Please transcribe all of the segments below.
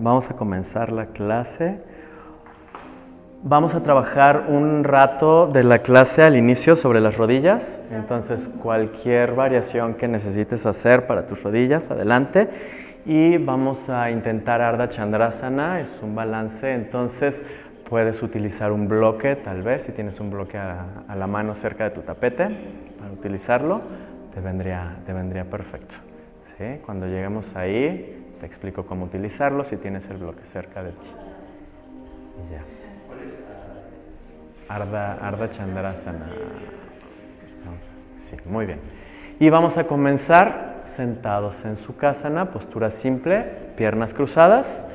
Vamos a comenzar la clase. Vamos a trabajar un rato de la clase al inicio sobre las rodillas. Entonces, cualquier variación que necesites hacer para tus rodillas, adelante. Y vamos a intentar Ardha Chandrasana, es un balance. Entonces, puedes utilizar un bloque, tal vez, si tienes un bloque a, la mano cerca de tu tapete, para utilizarlo, te vendría, te vendría perfecto. ¿sí? Cuando lleguemos ahí, te explico cómo utilizarlo si tienes el bloque cerca de ti. Y ya. Arda, Arda Chandrasana. Sí, muy bien. Y vamos a comenzar sentados en su kasana, postura simple, piernas cruzadas,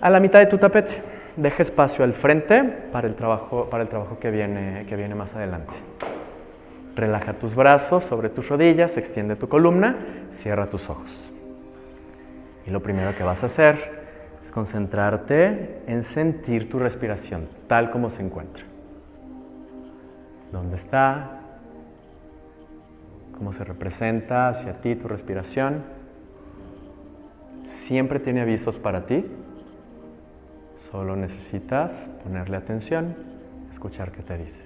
a la mitad de tu tapete. Deja espacio al frente para el trabajo, para el trabajo que, viene, que viene más adelante. Relaja tus brazos sobre tus rodillas, extiende tu columna, cierra tus ojos. Y lo primero que vas a hacer es concentrarte en sentir tu respiración tal como se encuentra. ¿Dónde está? ¿Cómo se representa hacia ti tu respiración? Siempre tiene avisos para ti. Solo necesitas ponerle atención, escuchar qué te dice.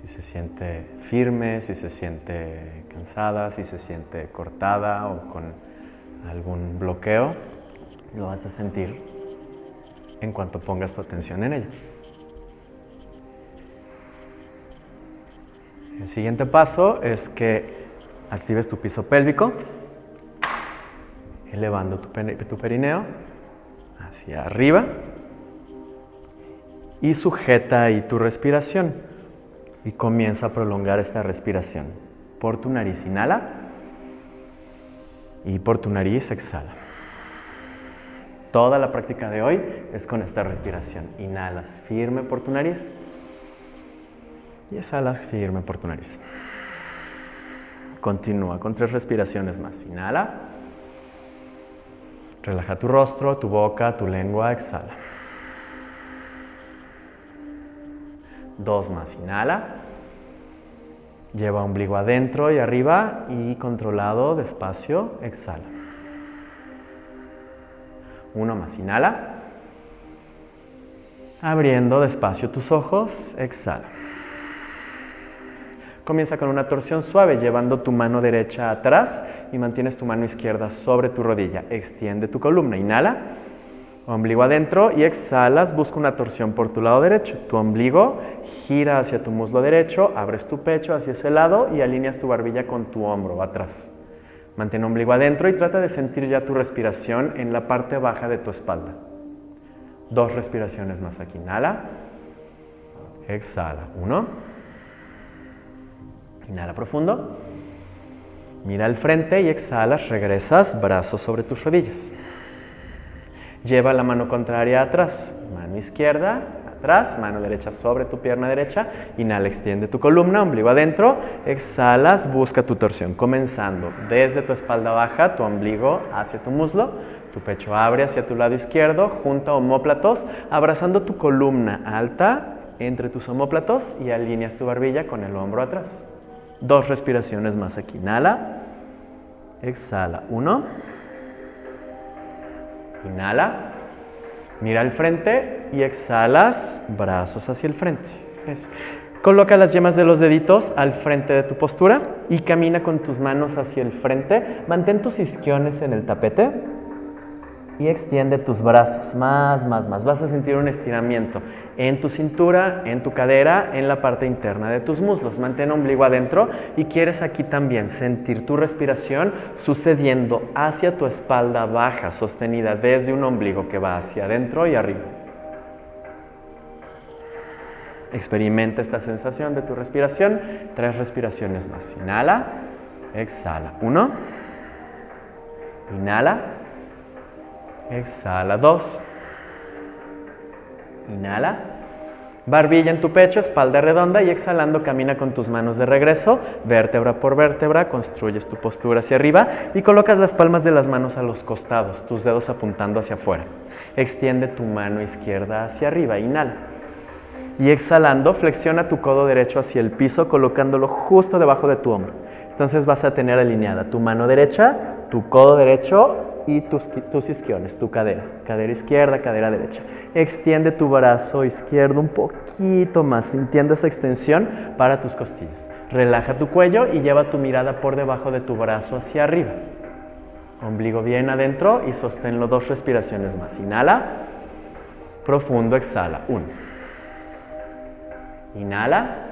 Si se siente firme, si se siente cansada, si se siente cortada o con algún bloqueo, lo vas a sentir en cuanto pongas tu atención en ella. El siguiente paso es que actives tu piso pélvico, elevando tu, tu perineo hacia arriba y sujeta ahí tu respiración y comienza a prolongar esta respiración. Por tu nariz inhala y por tu nariz exhala. Toda la práctica de hoy es con esta respiración. Inhalas firme por tu nariz y exhalas firme por tu nariz. Continúa con tres respiraciones más. Inhala. Relaja tu rostro, tu boca, tu lengua. Exhala. Dos más. Inhala. Lleva ombligo adentro y arriba y controlado, despacio, exhala. Uno más. Inhala. Abriendo despacio tus ojos, exhala. Comienza con una torsión suave, llevando tu mano derecha atrás y mantienes tu mano izquierda sobre tu rodilla. Extiende tu columna. Inhala, ombligo adentro y exhalas. Busca una torsión por tu lado derecho. Tu ombligo gira hacia tu muslo derecho, abres tu pecho hacia ese lado y alineas tu barbilla con tu hombro atrás. Mantén ombligo adentro y trata de sentir ya tu respiración en la parte baja de tu espalda. Dos respiraciones más aquí. Inhala, exhala. Uno. Inhala profundo. Mira al frente y exhalas, regresas, brazos sobre tus rodillas. Lleva la mano contraria atrás, mano izquierda atrás, mano derecha sobre tu pierna derecha. Inhala, extiende tu columna, ombligo adentro. Exhalas, busca tu torsión, comenzando desde tu espalda baja, tu ombligo hacia tu muslo. Tu pecho abre hacia tu lado izquierdo, junto a homóplatos, abrazando tu columna alta entre tus homóplatos y alineas tu barbilla con el hombro atrás. Dos respiraciones más aquí. Inhala. Exhala. Uno. Inhala. Mira al frente y exhalas. Brazos hacia el frente. Coloca las yemas de los deditos al frente de tu postura y camina con tus manos hacia el frente. Mantén tus isquiones en el tapete y extiende tus brazos más, más, más. Vas a sentir un estiramiento en tu cintura, en tu cadera, en la parte interna de tus muslos. Mantén ombligo adentro y quieres aquí también sentir tu respiración sucediendo hacia tu espalda baja, sostenida desde un ombligo que va hacia adentro y arriba. Experimenta esta sensación de tu respiración. Tres respiraciones más. Inhala, exhala. Uno. Inhala. Exhala. Dos. Inhala. Barbilla en tu pecho, espalda redonda y exhalando camina con tus manos de regreso, vértebra por vértebra, construyes tu postura hacia arriba y colocas las palmas de las manos a los costados, tus dedos apuntando hacia afuera. Extiende tu mano izquierda hacia arriba, inhala. Y exhalando, flexiona tu codo derecho hacia el piso, colocándolo justo debajo de tu hombro. Entonces vas a tener alineada tu mano derecha, tu codo derecho y tus, tus isquiones, tu cadera. Cadera izquierda, cadera derecha. Extiende tu brazo izquierdo un poquito más, sintiendo esa extensión para tus costillas. Relaja tu cuello y lleva tu mirada por debajo de tu brazo hacia arriba. Ombligo bien adentro y sosténlo dos respiraciones más. Inhala. Profundo, exhala. Uno. Inhala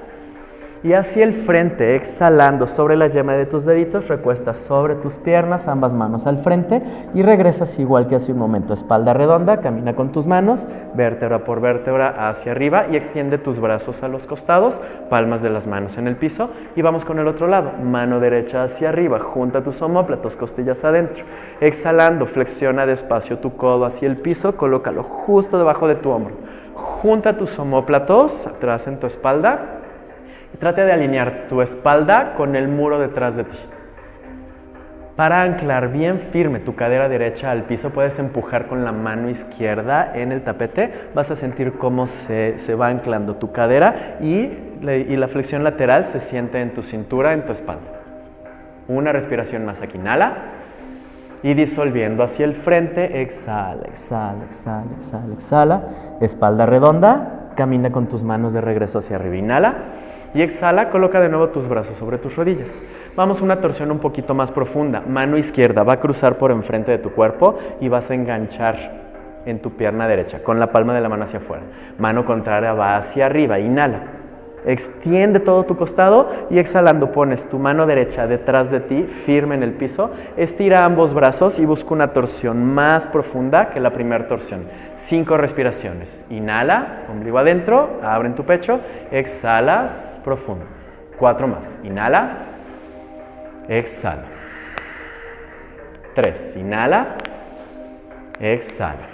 y hacia el frente, exhalando sobre la yema de tus deditos, recuestas sobre tus piernas, ambas manos al frente y regresas igual que hace un momento, espalda redonda, camina con tus manos, vértebra por vértebra hacia arriba y extiende tus brazos a los costados, palmas de las manos en el piso y vamos con el otro lado, mano derecha hacia arriba, junta tus omóplatos, costillas adentro, exhalando, flexiona despacio tu codo hacia el piso, colócalo justo debajo de tu hombro, junta tus omóplatos atrás en tu espalda, Trate de alinear tu espalda con el muro detrás de ti. Para anclar bien firme tu cadera derecha al piso, puedes empujar con la mano izquierda en el tapete. Vas a sentir cómo se, va anclando tu cadera y, y la flexión lateral se siente en tu cintura, en tu espalda. Una respiración más aquí. Inhala. Y disolviendo hacia el frente, exhala, exhala, exhala, exhala, exhala. Espalda redonda. Camina con tus manos de regreso hacia arriba. Inhala. Y exhala, coloca de nuevo tus brazos sobre tus rodillas. Vamos a una torsión un poquito más profunda. Mano izquierda va a cruzar por enfrente de tu cuerpo y vas a enganchar en tu pierna derecha con la palma de la mano hacia afuera. Mano contraria va hacia arriba. Inhala. Extiende todo tu costado y exhalando pones tu mano derecha detrás de ti, firme en el piso. Estira ambos brazos y busca una torsión más profunda que la primera torsión. Cinco respiraciones. Inhala, ombligo adentro, abre en tu pecho. Exhalas, profundo. Cuatro más. Inhala, exhala. Tres. Inhala, exhala.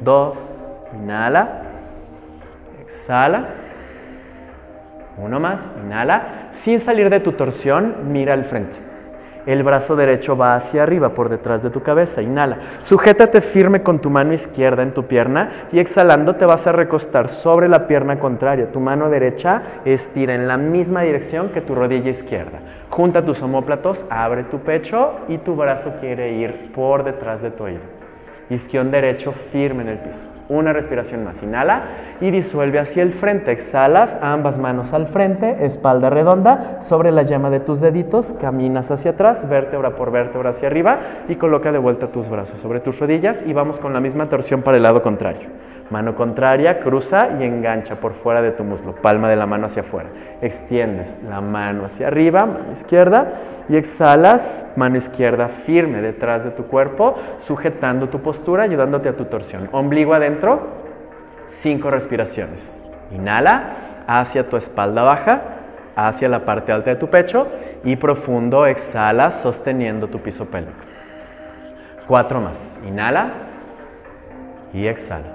Dos. Inhala, exhala. Uno más, inhala. Sin salir de tu torsión, mira al frente. El brazo derecho va hacia arriba, por detrás de tu cabeza. Inhala. Sujétate firme con tu mano izquierda en tu pierna y exhalando te vas a recostar sobre la pierna contraria. Tu mano derecha estira en la misma dirección que tu rodilla izquierda. Junta tus omóplatos, abre tu pecho y tu brazo quiere ir por detrás de tu oído. Isquión derecho firme en el piso. Una respiración más. Inhala y disuelve hacia el frente. Exhalas, ambas manos al frente, espalda redonda, sobre la llama de tus deditos, caminas hacia atrás, vértebra por vértebra hacia arriba y coloca de vuelta tus brazos sobre tus rodillas y vamos con la misma torsión para el lado contrario. Mano contraria, cruza y engancha por fuera de tu muslo, palma de la mano hacia afuera. Extiendes la mano hacia arriba, mano izquierda, y exhalas, mano izquierda firme detrás de tu cuerpo, sujetando tu postura, ayudándote a tu torsión. Ombligo adentro, cinco respiraciones. Inhala hacia tu espalda baja, hacia la parte alta de tu pecho y profundo exhala sosteniendo tu piso pélvico. Cuatro más. Inhala y exhala.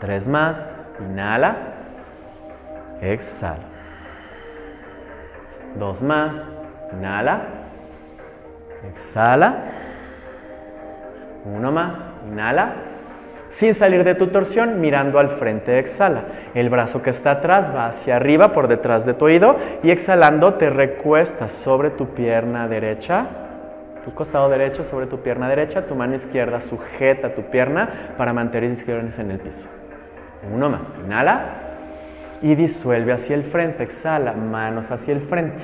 Tres más. Inhala. Exhala. Dos más. Inhala. Exhala. Uno más. Inhala. Sin salir de tu torsión, mirando al frente, exhala. El brazo que está atrás va hacia arriba por detrás de tu oído y exhalando te recuestas sobre tu pierna derecha tu costado derecho sobre tu pierna derecha, tu mano izquierda sujeta tu pierna para mantener isquiones en el piso. Uno más. Inhala y disuelve hacia el frente. Exhala, manos hacia el frente.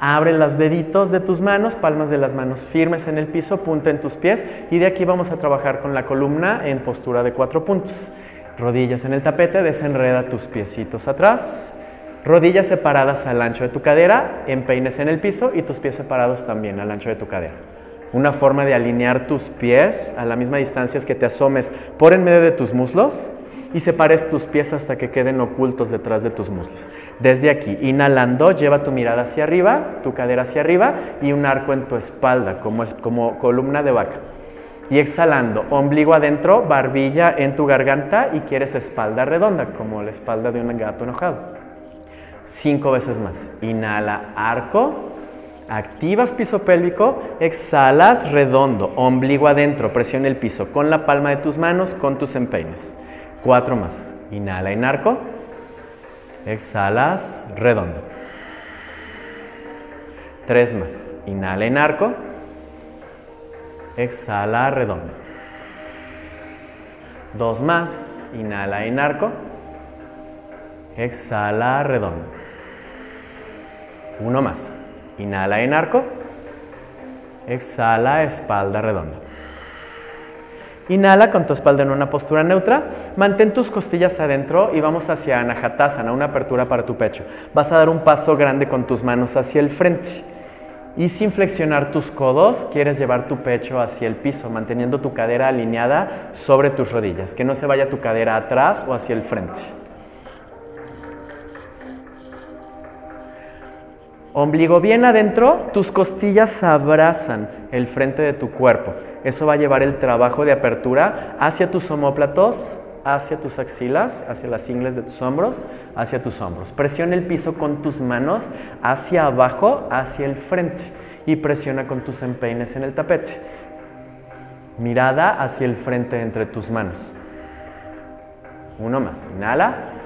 Abre los deditos de tus manos, palmas de las manos firmes en el piso, punta en tus pies y de aquí vamos a trabajar con la columna en postura de cuatro puntos. Rodillas en el tapete, desenreda tus piecitos atrás. Rodillas separadas al ancho de tu cadera, empeines en el piso y tus pies separados también al ancho de tu cadera. Una forma de alinear tus pies a la misma distancia es que te asomes por en medio de tus muslos y separes tus pies hasta que queden ocultos detrás de tus muslos. Desde aquí, inhalando, lleva tu mirada hacia arriba, tu cadera hacia arriba y un arco en tu espalda, como, es, como columna de vaca. Y exhalando, ombligo adentro, barbilla en tu garganta y quieres espalda redonda, como la espalda de un gato enojado. Cinco veces más. Inhala, arco. Activas piso pélvico, exhalas redondo, ombligo adentro, presiona el piso con la palma de tus manos, con tus empeines. Cuatro más. Inhala en arco. Exhalas redondo. Tres más. Inhala en arco. exhala, redondo. Dos más, inhala en arco, exhala, redondo. Uno más, inhala en arco, exhala, espalda redonda. Inhala con tu espalda en una postura neutra. Mantén tus costillas adentro y vamos hacia Anahatasana, una apertura para tu pecho. Vas a dar un paso grande con tus manos hacia el frente. Y sin flexionar tus codos, quieres llevar tu pecho hacia el piso, manteniendo tu cadera alineada sobre tus rodillas. Que no se vaya tu cadera atrás o hacia el frente. Ombligo bien adentro, tus costillas abrazan el frente de tu cuerpo. Eso va a llevar el trabajo de apertura hacia tus omóplatos, hacia tus axilas, hacia las ingles de tus hombros, hacia tus hombros. Presiona el piso con tus manos hacia abajo, hacia el frente y presiona con tus empeines en el tapete. Mirada hacia el frente entre tus manos. Uno más. Inhala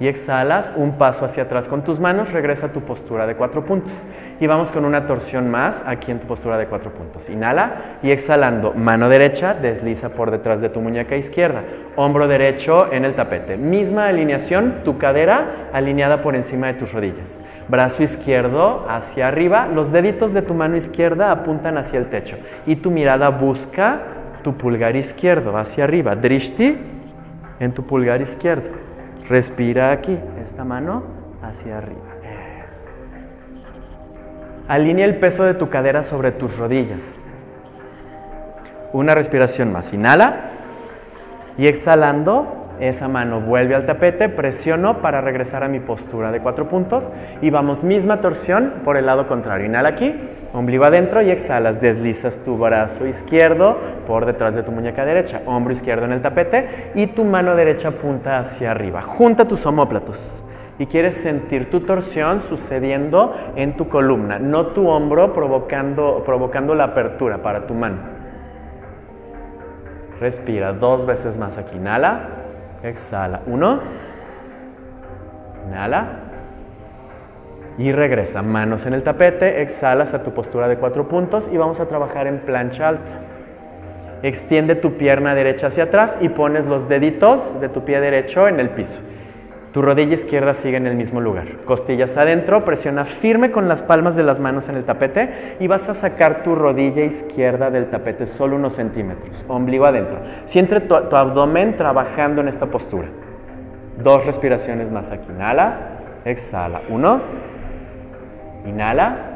y exhalas un paso hacia atrás con tus manos, regresa a tu postura de cuatro puntos. Y vamos con una torsión más aquí en tu postura de cuatro puntos. Inhala y exhalando, mano derecha desliza por detrás de tu muñeca izquierda, hombro derecho en el tapete. Misma alineación, tu cadera alineada por encima de tus rodillas. Brazo izquierdo hacia arriba, los deditos de tu mano izquierda apuntan hacia el techo y tu mirada busca tu pulgar izquierdo hacia arriba. Drishti en tu pulgar izquierdo. Respira aquí, esta mano hacia arriba. Alinea el peso de tu cadera sobre tus rodillas. Una respiración más. Inhala y exhalando esa mano vuelve al tapete, presiono para regresar a mi postura de cuatro puntos y vamos misma torsión por el lado contrario. Inhala aquí, ombligo adentro y exhalas. Deslizas tu brazo izquierdo por detrás de tu muñeca derecha, hombro izquierdo en el tapete y tu mano derecha apunta hacia arriba. Junta tus omóplatos y quieres sentir tu torsión sucediendo en tu columna, no tu hombro provocando, provocando la apertura para tu mano. Respira dos veces más aquí. Inhala. Exhala. Uno. Inhala. Y regresa. Manos en el tapete. Exhalas a tu postura de cuatro puntos y vamos a trabajar en plancha alta. Extiende tu pierna derecha hacia atrás y pones los deditos de tu pie derecho en el piso. Tu rodilla izquierda sigue en el mismo lugar. Costillas adentro, presiona firme con las palmas de las manos en el tapete y vas a sacar tu rodilla izquierda del tapete solo unos centímetros. Ombligo adentro. Siente tu, tu abdomen trabajando en esta postura. Dos respiraciones más aquí. Inhala, exhala. Uno, inhala,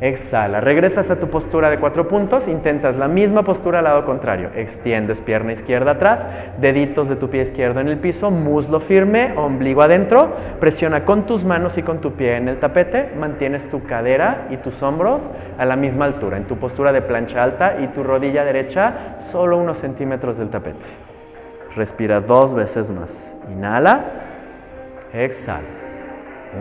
Exhala, regresas a tu postura de cuatro puntos, intentas la misma postura al lado contrario. Extiendes pierna izquierda atrás, deditos de tu pie izquierdo en el piso, muslo firme, ombligo adentro, presiona con tus manos y con tu pie en el tapete, mantienes tu cadera y tus hombros a la misma altura, en tu postura de plancha alta y tu rodilla derecha solo unos centímetros del tapete. Respira dos veces más. Inhala, exhala.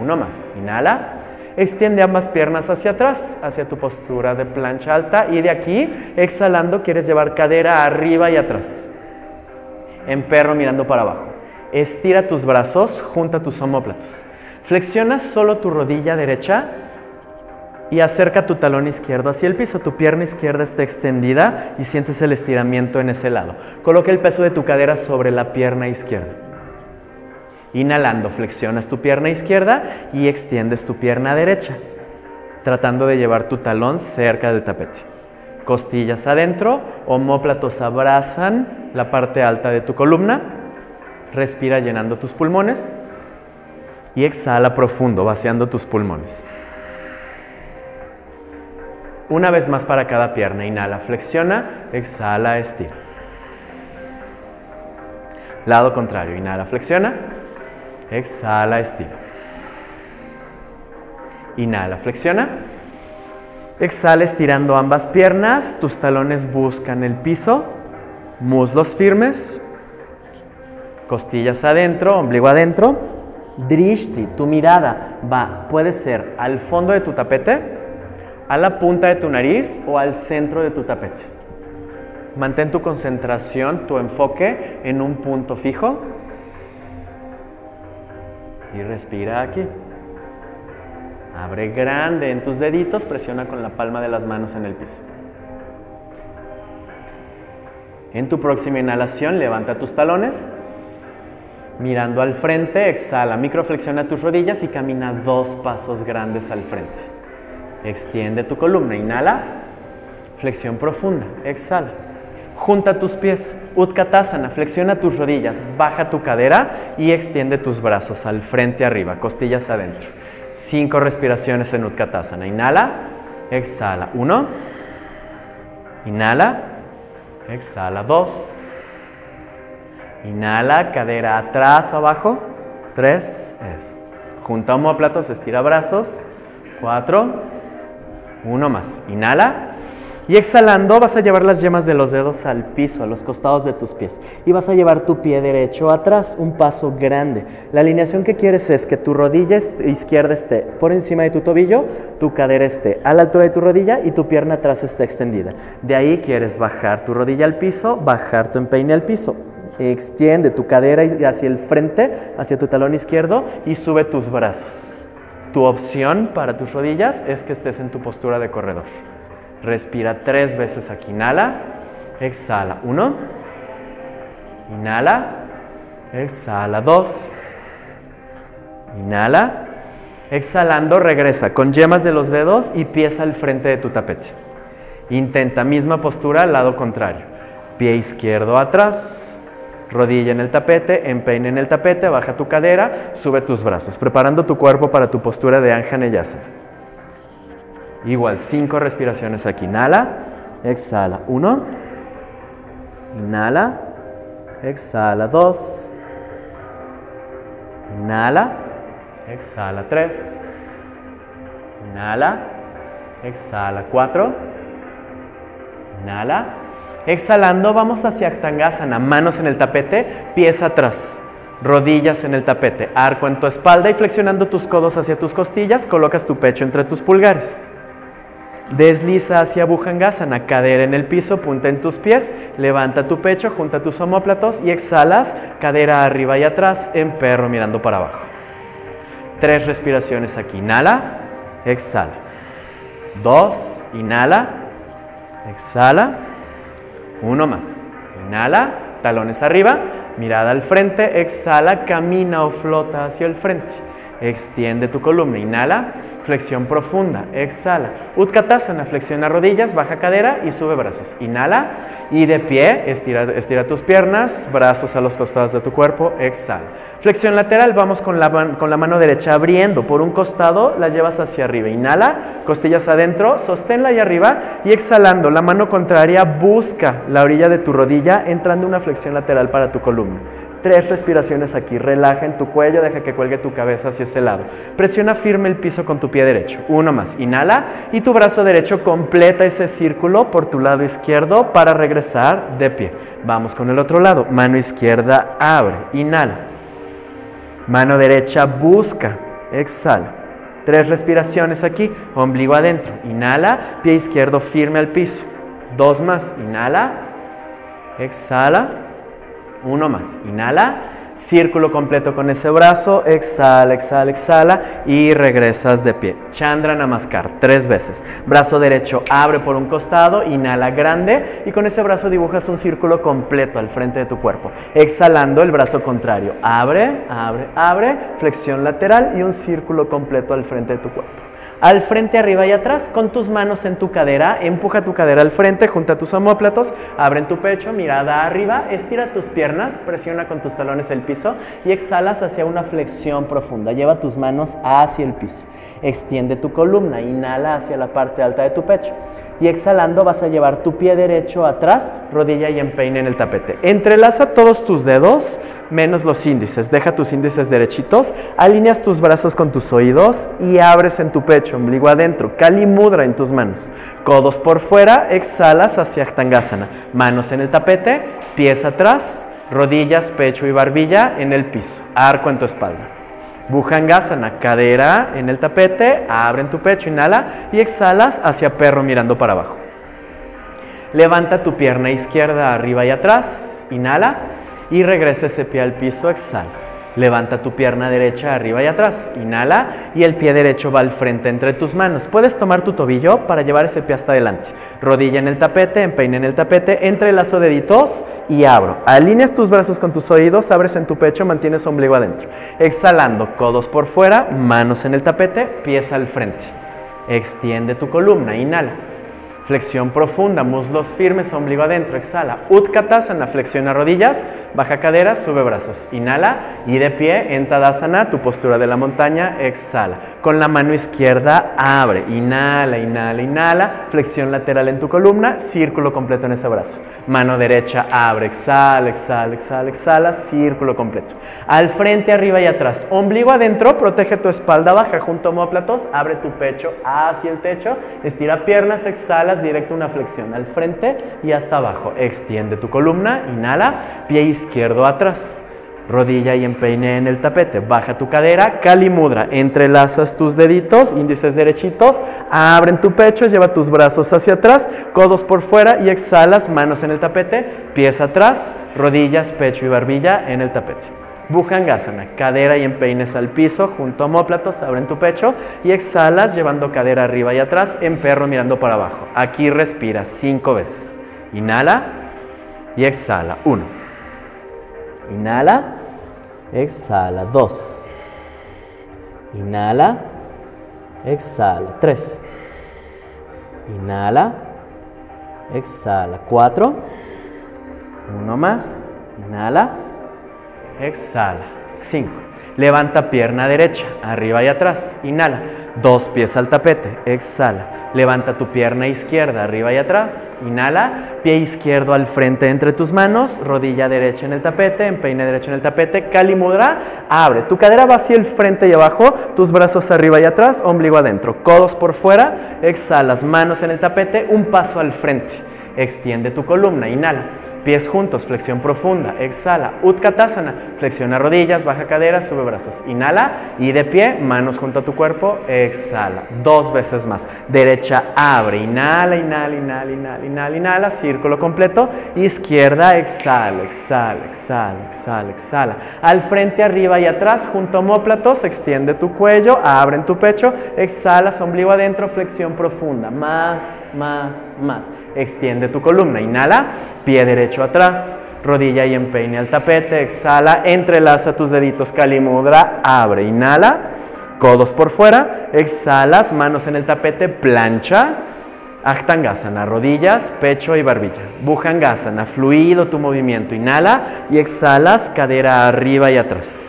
Uno más. Inhala. Extiende ambas piernas hacia atrás, hacia tu postura de plancha alta y de aquí, exhalando, quieres llevar cadera arriba y atrás. En perro mirando para abajo. Estira tus brazos, junta tus omóplatos. Flexiona solo tu rodilla derecha y acerca tu talón izquierdo hacia el piso. Tu pierna izquierda está extendida y sientes el estiramiento en ese lado. Coloca el peso de tu cadera sobre la pierna izquierda. Inhalando, flexionas tu pierna izquierda y extiendes tu pierna derecha, tratando de llevar tu talón cerca del tapete. Costillas adentro, homóplatos abrazan la parte alta de tu columna. Respira llenando tus pulmones y exhala profundo, vaciando tus pulmones. Una vez más para cada pierna. Inhala, flexiona, exhala, estira. Lado contrario. Inhala, flexiona. Exhala, estira. Inhala, flexiona. Exhala estirando ambas piernas, tus talones buscan el piso, muslos firmes, costillas adentro, ombligo adentro. Drishti, tu mirada va, puede ser al fondo de tu tapete, a la punta de tu nariz o al centro de tu tapete. Mantén tu concentración, tu enfoque en un punto fijo y respira aquí. Abre grande en tus deditos, presiona con la palma de las manos en el piso. En tu próxima inhalación, levanta tus talones. Mirando al frente, exhala, microflexiona tus rodillas y camina dos pasos grandes al frente. Extiende tu columna, inhala, flexión profunda, exhala. Junta tus pies, Utkatasana, flexiona tus rodillas, baja tu cadera y extiende tus brazos al frente arriba, costillas adentro. Cinco respiraciones en Utkatasana. Inhala, exhala. Uno, inhala, exhala. Dos, Inhala, cadera atrás, abajo. Tres, eso. Junta homóplatos, estira brazos. Cuatro, uno más. Inhala. Y exhalando vas a llevar las yemas de los dedos al piso, a los costados de tus pies. Y vas a llevar tu pie derecho atrás, un paso grande. La alineación que quieres es que tu rodilla izquierda esté por encima de tu tobillo, tu cadera esté a la altura de tu rodilla y tu pierna atrás esté extendida. De ahí quieres bajar tu rodilla al piso, bajar tu empeine al piso. Extiende tu cadera hacia el frente, hacia tu talón izquierdo y sube tus brazos. Tu opción para tus rodillas es que estés en tu postura de corredor. Respira tres veces aquí. Inhala, exhala. Uno, inhala, exhala. Dos, inhala. Exhalando, regresa con yemas de los dedos y pies al frente de tu tapete. Intenta misma postura al lado contrario. Pie izquierdo atrás, Rodilla en el tapete, empeine en el tapete, baja tu cadera, sube tus brazos, preparando tu cuerpo para tu postura de Anjaneyasana. Igual, cinco respiraciones aquí. Inhala, exhala. Uno, inhala, exhala. Dos, inhala, exhala. Tres, inhala, exhala. Cuatro, inhala, Exhalando, vamos hacia Aktangasana, manos en el tapete, pies atrás, rodillas en el tapete, arco en tu espalda y flexionando tus codos hacia tus costillas, colocas tu pecho entre tus pulgares. Desliza hacia Bhujangasana, cadera en el piso, punta en tus pies, levanta tu pecho, junta tus homóplatos y exhalas, cadera arriba y atrás, en perro mirando para abajo. Tres respiraciones aquí. Inhala, exhala. Dos, inhala, exhala. Uno más. Inhala, talones arriba, mirada al frente, exhala, camina o flota hacia el frente. Extiende tu columna, inhala, flexión profunda, exhala. Utkatasana, flexiona rodillas, baja cadera y sube brazos. Inhala y de pie, estira, tus piernas, brazos a los costados de tu cuerpo, exhala. Flexión lateral, vamos con la, con la mano derecha abriendo por un costado, la llevas hacia arriba. Inhala, costillas adentro, sosténla ahí arriba y exhalando, la mano contraria busca la orilla de tu rodilla, entrando una flexión lateral para tu columna. Tres respiraciones aquí. Relaja en tu cuello, deja que cuelgue tu cabeza hacia ese lado. Presiona firme el piso con tu pie derecho. Uno más. Inhala y tu brazo derecho completa ese círculo por tu lado izquierdo para regresar de pie. Vamos con el otro lado. Mano izquierda abre. Inhala. Mano derecha busca. Exhala. Tres respiraciones aquí. Ombligo adentro. Inhala. Pie izquierdo firme al piso. Dos más. Inhala. Exhala. Uno más. Inhala. Círculo completo con ese brazo. Exhala, exhala, exhala. Y regresas de pie. Chandra Namaskar. Tres veces. Brazo derecho abre por un costado. Inhala grande. Y con ese brazo dibujas un círculo completo al frente de tu cuerpo. Exhalando el brazo contrario. Abre, abre, abre. Flexión lateral y un círculo completo al frente de tu cuerpo al frente, arriba y atrás, con tus manos en tu cadera, empuja tu cadera al frente, junta tus homóplatos, abre tu pecho, mirada arriba, estira tus piernas, presiona con tus talones el piso y exhalas hacia una flexión profunda. Lleva tus manos hacia el piso. Extiende tu columna, inhala hacia la parte alta de tu pecho. Y exhalando vas a llevar tu pie derecho atrás, rodilla y empeine en el tapete. Entrelaza todos tus dedos, menos los índices. Deja tus índices derechitos, alineas tus brazos con tus oídos y abres en tu pecho, ombligo adentro, Kali Mudra en tus manos. Codos por fuera, exhalas hacia Aktangasana. Manos en el tapete, pies atrás, rodillas, pecho y barbilla en el piso. Arco en tu espalda. Bhujangasana, cadera en el tapete, abre en tu pecho, inhala y exhalas hacia perro mirando para abajo. Levanta tu pierna izquierda arriba y atrás, inhala y regresa ese pie al piso, exhala. Levanta tu pierna derecha arriba y atrás. Inhala y el pie derecho va al frente entre tus manos. Puedes tomar tu tobillo para llevar ese pie hasta adelante. Rodilla en el tapete, empeine en el tapete, entrelazo deditos y abro. Alineas tus brazos con tus oídos, abres en tu pecho, mantienes ombligo adentro. Exhalando, codos por fuera, manos en el tapete, pies al frente. Extiende tu columna, inhala. Flexión profunda, muslos firmes, ombligo adentro. Exhala. Utkatasana, flexiona rodillas, baja cadera, sube brazos. Inhala y de pie en Tadasana, tu postura de la montaña. Exhala. Con la mano izquierda abre. Inhala, inhala, inhala. Flexión lateral en tu columna, círculo completo en ese brazo. Mano derecha abre. Exhala, exhala, exhala, exhala. Círculo completo. Al frente, arriba y atrás. Ombligo adentro, protege tu espalda baja junto a homóplatos. Abre tu pecho hacia el techo. Estira piernas, exhala directo una flexión al frente y hasta abajo. Extiende tu columna, inhala, pie izquierdo atrás, rodilla y empeine en el tapete. Baja tu cadera, Kali Mudra. Entrelazas tus deditos, índices derechitos, abren tu pecho, lleva tus brazos hacia atrás, codos por fuera y exhalas, manos en el tapete, pies atrás, rodillas, pecho y barbilla en el tapete. Bhujangasana, cadera y empeines al piso, junto a homóplatos, abren tu pecho y exhalas llevando cadera arriba y atrás, en perro mirando para abajo. Aquí respira cinco veces. Inhala y exhala. Uno. Inhala, exhala. Dos. Inhala, exhala. Tres. Inhala, exhala. Cuatro. Uno más. Inhala exhala. 5. Levanta pierna derecha, arriba y atrás. Inhala. Dos pies al tapete. Exhala. Levanta tu pierna izquierda, arriba y atrás. Inhala. Pie izquierdo al frente entre tus manos. Rodilla derecha en el tapete. Empeine derecho en el tapete. Kali Mudra. Abre. Tu cadera va hacia el frente y abajo. Tus brazos arriba y atrás. Ombligo adentro. Codos por fuera. Exhalas. Manos en el tapete. Un paso al frente. Extiende tu columna. Inhala. Pies juntos, flexión profunda. Exhala. Utkatasana. Flexiona rodillas, baja cadera, sube brazos. Inhala y de pie, manos junto a tu cuerpo. Exhala. Dos veces más. Derecha abre. Inhala, inhala, inhala, inhala, inhala, inhala. Círculo completo. Izquierda, exhala, exhala, exhala, exhala, exhala. Al frente, arriba y atrás, junto a homóplatos. Extiende tu cuello, abre en tu pecho. Exhala, ombligo adentro, flexión profunda. Más, más, más. Extiende tu columna. Inhala, pie derecho atrás, rodilla y empeine al tapete. Exhala, entrelaza tus deditos. Kalimudra, abre. Inhala, codos por fuera. Exhalas, manos en el tapete, plancha. Ajtangasana, rodillas, pecho y barbilla. Bhujangasana, fluido tu movimiento. Inhala y exhalas, cadera arriba y atrás.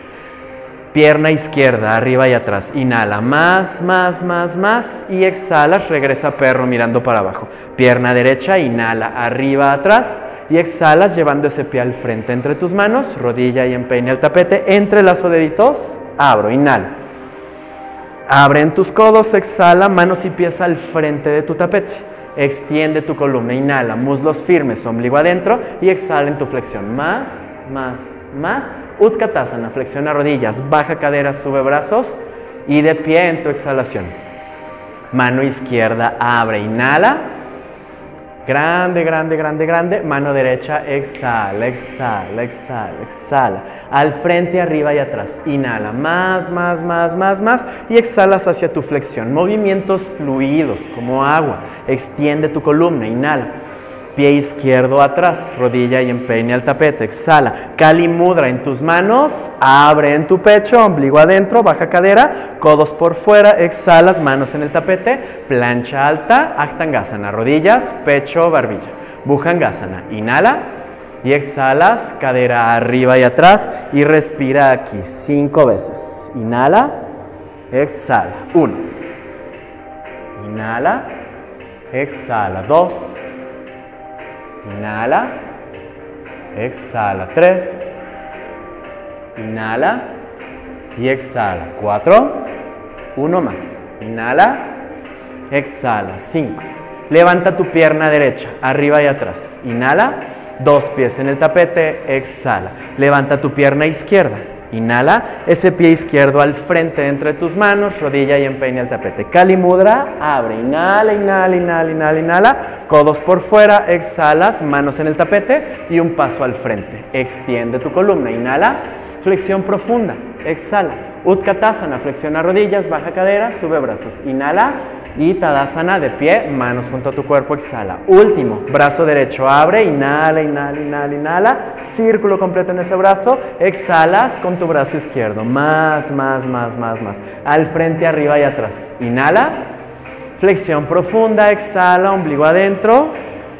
Pierna izquierda, arriba y atrás. Inhala, más, más, más, más. Y exhalas, regresa perro mirando para abajo. Pierna derecha, inhala, arriba, atrás. Y exhalas llevando ese pie al frente entre tus manos, rodilla y empeine el tapete. Entre las deditos, abro, inhala. Abre en tus codos, exhala, manos y pies al frente de tu tapete. Extiende tu columna, inhala, muslos firmes, ombligo adentro y exhala en tu flexión. Más, más, más. Utkatasana, flexiona rodillas, baja cadera, sube brazos y de pie en tu exhalación. Mano izquierda abre, inhala. Grande, grande, grande, grande. Mano derecha, exhala, exhala, exhala, exhala. Al frente, arriba y atrás. Inhala, más, más, más, más, más. Y exhalas hacia tu flexión. Movimientos fluidos, como agua. Extiende tu columna, inhala pie izquierdo atrás, rodilla y empeine al tapete, exhala, Kali Mudra en tus manos, abre en tu pecho, ombligo adentro, baja cadera, codos por fuera, exhalas, manos en el tapete, plancha alta, Aktangasana, rodillas, pecho, barbilla, Bhujangasana, inhala y exhalas, cadera arriba y atrás y respira aquí cinco veces, inhala, exhala, uno, inhala, exhala, dos, Inhala. Exhala. Tres. Inhala. Y exhala. Cuatro. Uno más. Inhala. Exhala. Cinco. Levanta tu pierna derecha, arriba y atrás. Inhala. Dos pies en el tapete. Exhala. Levanta tu pierna izquierda. Inhala, ese pie izquierdo al frente entre tus manos, rodilla y empeine el tapete. Kali Mudra, abre, inhala, inhala, inhala, inhala, inhala, codos por fuera, exhalas, manos en el tapete y un paso al frente. Extiende tu columna, inhala, flexión profunda, exhala. Utkatasana, flexiona rodillas, baja cadera, sube brazos. Inhala y Tadasana de pie, manos junto a tu cuerpo, exhala. Último, brazo derecho, abre, inhala, inhala, inhala, inhala. Círculo completo en ese brazo, exhalas con tu brazo izquierdo. Más, más, más, más, más. Al frente, arriba y atrás. Inhala, flexión profunda, exhala, ombligo adentro.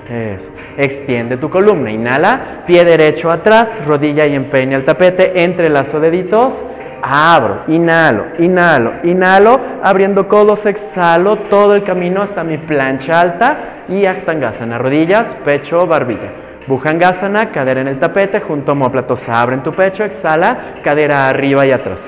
Eso. Extiende tu columna. Inhala, pie derecho atrás, rodilla y empeine al tapete, entrelazo deditos abro, inhalo, inhalo, inhalo, abriendo codos, exhalo todo el camino hasta mi plancha alta y Aktangasana, rodillas, pecho, barbilla. Bhujangasana, cadera en el tapete, junto a homóplatos, abre en tu pecho, exhala, cadera arriba y atrás.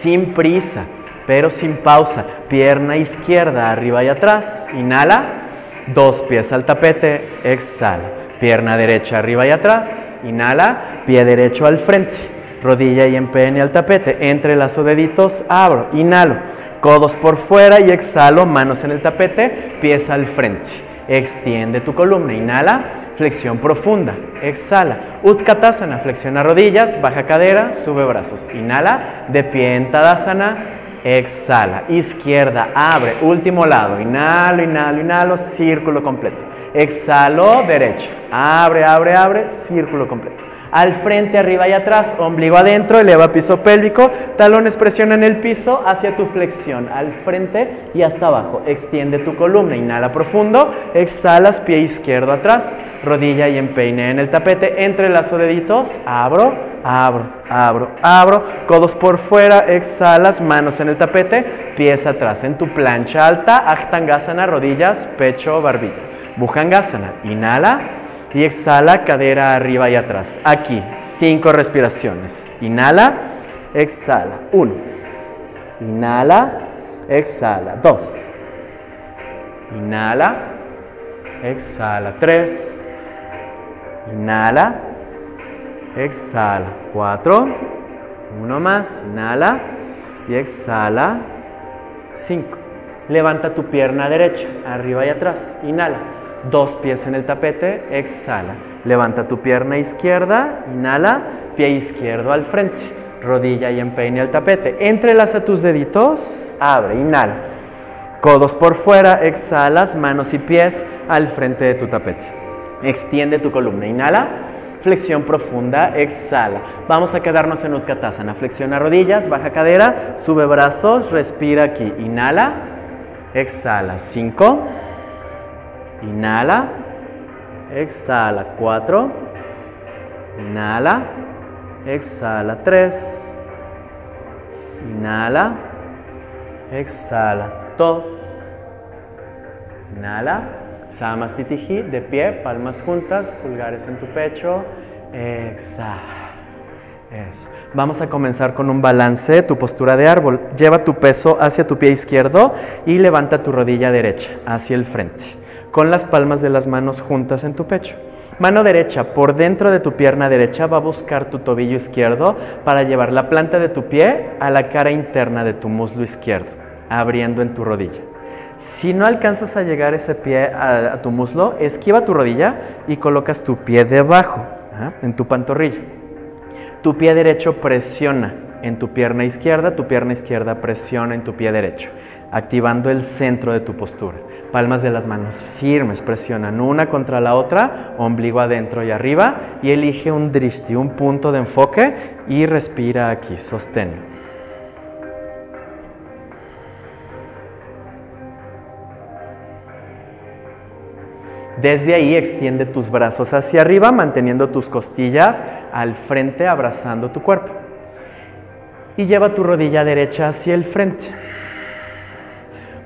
Sin prisa, pero sin pausa. Pierna izquierda arriba y atrás, inhala, dos pies al tapete, exhala. Pierna derecha arriba y atrás, inhala, pie derecho al frente rodilla y empeine al tapete, entrelazo deditos, abro, inhalo, codos por fuera y exhalo, manos en el tapete, pies al frente. Extiende tu columna, inhala, flexión profunda, exhala, Utkatasana, flexiona rodillas, baja cadera, sube brazos, inhala, de pie en Tadasana, exhala, izquierda, abre, último lado, inhalo, inhalo, inhalo, círculo completo, exhalo, derecha, abre, abre, abre, círculo completo al frente, arriba y atrás, ombligo adentro, eleva piso pélvico, talones presionan el piso hacia tu flexión, al frente y hasta abajo. Extiende tu columna, inhala profundo, exhalas, pie izquierdo atrás, rodilla y empeine en el tapete, entre las deditos, abro, abro, abro, abro, codos por fuera, exhalas, manos en el tapete, pies atrás, en tu plancha alta, Aktangasana, rodillas, pecho, barbilla. Bhujangasana, inhala, y exhala, cadera arriba y atrás. Aquí, cinco respiraciones. Inhala, exhala. Uno. Inhala, exhala. Dos. Inhala, exhala. Tres. Inhala, exhala. Cuatro. Uno más. Inhala y exhala. Cinco. Levanta tu pierna derecha, arriba y atrás. Inhala dos pies en el tapete, exhala. Levanta tu pierna izquierda, inhala, pie izquierdo al frente, rodilla y empeine al tapete. Entrelaza tus deditos, abre, inhala. Codos por fuera, exhalas, manos y pies al frente de tu tapete. Extiende tu columna, inhala. Flexión profunda, exhala. Vamos a quedarnos en Utkatasana. Flexiona rodillas, baja cadera, sube brazos, respira aquí. Inhala, exhala. Cinco, Inhala. Exhala. Cuatro. Inhala. Exhala. Tres. Inhala. Exhala. Dos. Inhala. Samastitihi. De pie. Palmas juntas. Pulgares en tu pecho. Exhala. Eso. Vamos a comenzar con un balance, tu postura de árbol. Lleva tu peso hacia tu pie izquierdo y levanta tu rodilla derecha hacia el frente con las palmas de las manos juntas en tu pecho. Mano derecha por dentro de tu pierna derecha va a buscar tu tobillo izquierdo para llevar la planta de tu pie a la cara interna de tu muslo izquierdo, abriendo en tu rodilla. Si no alcanzas a llegar ese pie a, tu muslo, esquiva tu rodilla y colocas tu pie debajo, ¿ah? en tu pantorrilla. Tu pie derecho presiona en tu pierna izquierda, tu pierna izquierda presiona en tu pie derecho, activando el centro de tu postura. Palmas de las manos firmes, presionan una contra la otra, ombligo adentro y arriba, y elige un drishti, un punto de enfoque, y respira aquí, sostén. Desde ahí extiende tus brazos hacia arriba, manteniendo tus costillas al frente, abrazando tu cuerpo. Y lleva tu rodilla derecha hacia el frente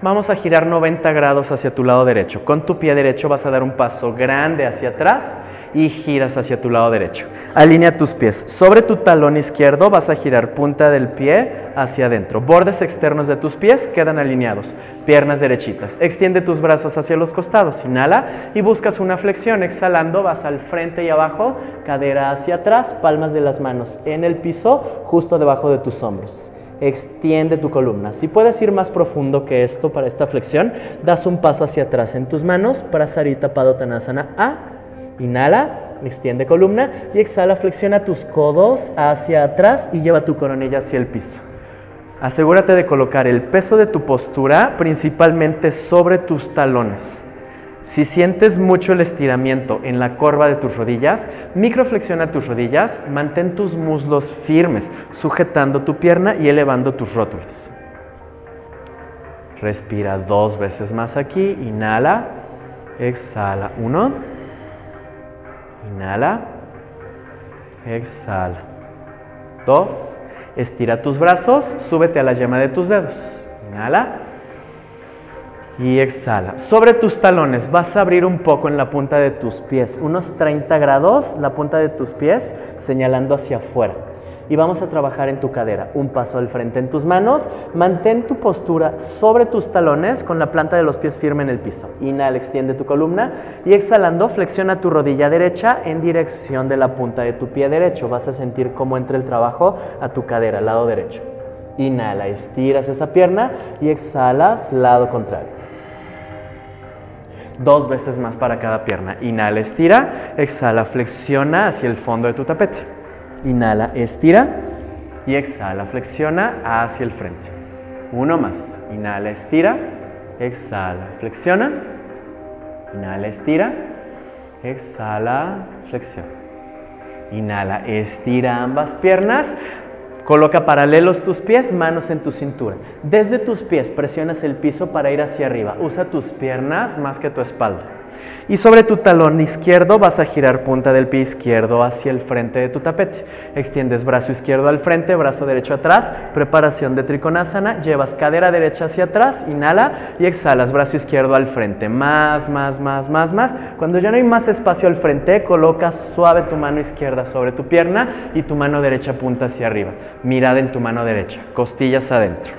vamos a girar 90 grados hacia tu lado derecho. Con tu pie derecho vas a dar un paso grande hacia atrás y giras hacia tu lado derecho. Alinea tus pies. Sobre tu talón izquierdo vas a girar punta del pie hacia adentro. Bordes externos de tus pies quedan alineados. Piernas derechitas. Extiende tus brazos hacia los costados. Inhala y buscas una flexión. Exhalando vas al frente y abajo. Cadera hacia atrás. Palmas de las manos en el piso justo debajo de tus hombros extiende tu columna. Si puedes ir más profundo que esto para esta flexión, das un paso hacia atrás en tus manos para Sarita Padottanasana A. Inhala extiende columna y exhala, flexiona tus codos hacia atrás y lleva tu coronilla hacia el piso. Asegúrate de colocar el peso de tu postura principalmente sobre tus talones. Si sientes mucho el estiramiento en la corva de tus rodillas, microflexiona tus rodillas, mantén tus muslos firmes, sujetando tu pierna y elevando tus rótulas. Respira dos veces más aquí, inhala, exhala, uno, inhala, exhala, dos, estira tus brazos, súbete a la yema de tus dedos, inhala, y exhala. Sobre tus talones vas a abrir un poco en la punta de tus pies, unos 30 grados la punta de tus pies señalando hacia afuera. Y vamos a trabajar en tu cadera. Un paso al frente en tus manos. Mantén tu postura sobre tus talones con la planta de los pies firme en el piso. Inhala, extiende tu columna y exhalando, flexiona tu rodilla derecha en dirección de la punta de tu pie derecho. Vas a sentir cómo entra el trabajo a tu cadera, lado derecho. Inhala, estiras esa pierna y exhalas, lado contrario dos veces más para cada pierna. Inhala, estira, exhala, flexiona hacia el fondo de tu tapete. Inhala, estira y exhala, flexiona hacia el frente. Uno más. Inhala, estira, exhala, flexiona. Inhala, estira, exhala, flexiona. Inhala, estira ambas piernas. Coloca paralelos tus pies, manos en tu cintura. Desde tus pies presionas el piso para ir hacia arriba. Usa tus piernas más que tu espalda. Y sobre tu talón izquierdo vas a girar punta del pie izquierdo hacia el frente de tu tapete. Extiendes brazo izquierdo al frente, brazo derecho atrás. Preparación de trikonasana. Llevas cadera derecha hacia atrás, inhala y exhalas brazo izquierdo al frente. Más, más, más, más, más. Cuando ya no hay más espacio al frente, colocas suave tu mano izquierda sobre tu pierna y tu mano derecha punta hacia arriba. Mirada en tu mano derecha, costillas adentro.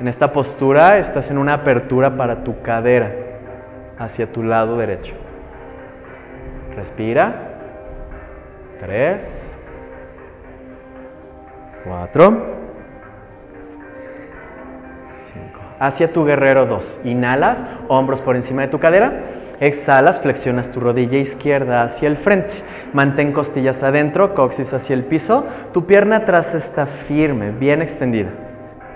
En esta postura estás en una apertura para tu cadera hacia tu lado derecho. Respira. Tres. Cuatro. Cinco. Hacia tu guerrero dos. Inhalas, hombros por encima de tu cadera. Exhalas, flexionas tu rodilla izquierda hacia el frente. Mantén costillas adentro, coxis hacia el piso. Tu pierna atrás está firme, bien extendida.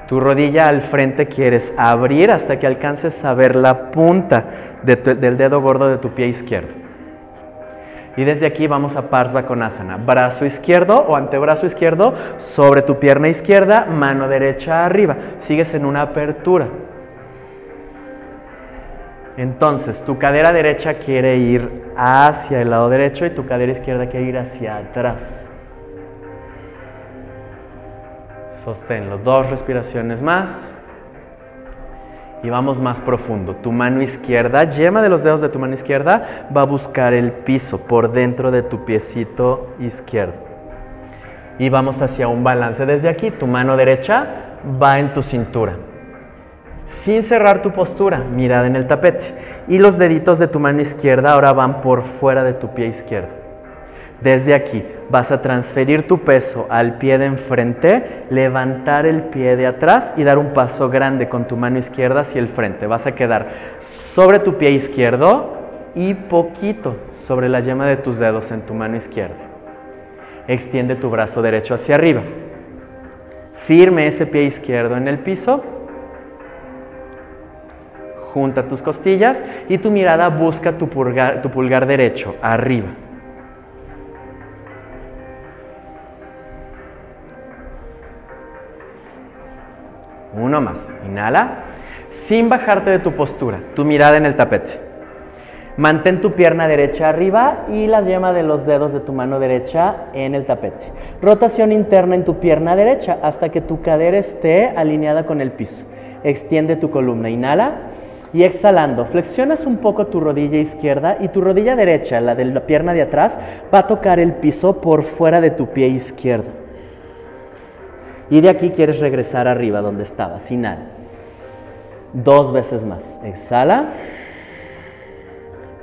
Tu rodilla al frente quieres abrir hasta que alcances a ver la punta del dedo gordo de tu pie izquierdo. Y desde aquí vamos a Parsvakonasana. Brazo izquierdo o antebrazo izquierdo sobre tu pierna izquierda, mano derecha arriba. Sigues en una apertura. Entonces, tu cadera derecha quiere ir hacia el lado derecho y tu cadera izquierda quiere ir hacia atrás. Sosténlo. Dos respiraciones más. Y vamos más profundo. Tu mano izquierda, yema de los dedos de tu mano izquierda, va a buscar el piso por dentro de tu piecito izquierdo. Y vamos hacia un balance desde aquí. Tu mano derecha va en tu cintura. Sin cerrar tu postura, mirada en el tapete. Y los deditos de tu mano izquierda ahora van por fuera de tu pie izquierdo. Desde aquí vas a transferir tu peso al pie de enfrente, levantar el pie de atrás y dar un paso grande con tu mano izquierda hacia el frente. Vas a quedar sobre tu pie izquierdo y poquito sobre la yema de tus dedos en tu mano izquierda. Extiende tu brazo derecho hacia arriba. Firme ese pie izquierdo en el piso. Junta tus costillas y tu mirada busca tu pulgar, derecho arriba. Uno más. Inhala. Sin bajarte de tu postura. Tu mirada en el tapete. Mantén tu pierna derecha arriba y la yema de los dedos de tu mano derecha en el tapete. Rotación interna en tu pierna derecha hasta que tu cadera esté alineada con el piso. Extiende tu columna. Inhala. Y exhalando, flexionas un poco tu rodilla izquierda y tu rodilla derecha, la de la pierna de atrás, va a tocar el piso por fuera de tu pie izquierdo. Y de aquí quieres regresar arriba donde estabas. Inhala. Dos veces más. Exhala.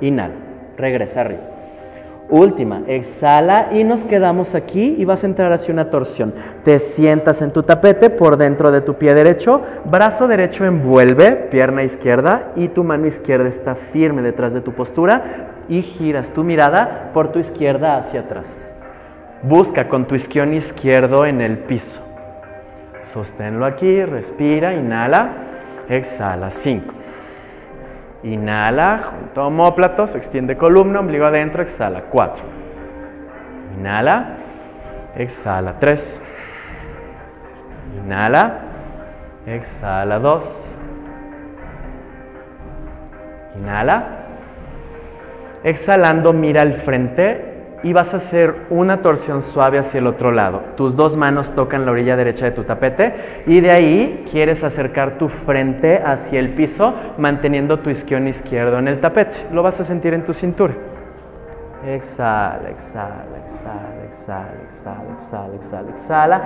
Inhala. Regresa arriba. Última. Exhala y nos quedamos aquí y vas a entrar hacia una torsión. Te sientas en tu tapete por dentro de tu pie derecho. Brazo derecho envuelve, pierna izquierda y tu mano izquierda está firme detrás de tu postura. y giras tu mirada por tu izquierda hacia atrás. Busca con tu isquión izquierdo en el piso. Sosténlo aquí, respira, inhala, exhala, 5. Inhala, junto a homóplatos, extiende columna, ombligo adentro, exhala, 4. Inhala, exhala, 3. Inhala, exhala, 2. Inhala. Exhalando, mira al frente y vas a hacer una torsión suave hacia el otro lado. Tus dos manos tocan la orilla derecha de tu tapete y de ahí quieres acercar tu frente hacia el piso manteniendo tu isquión izquierdo en el tapete. Lo vas a sentir en tu cintura. Exhala, exhala, exhala, exhala, exhala, exhala, exhala, exhala.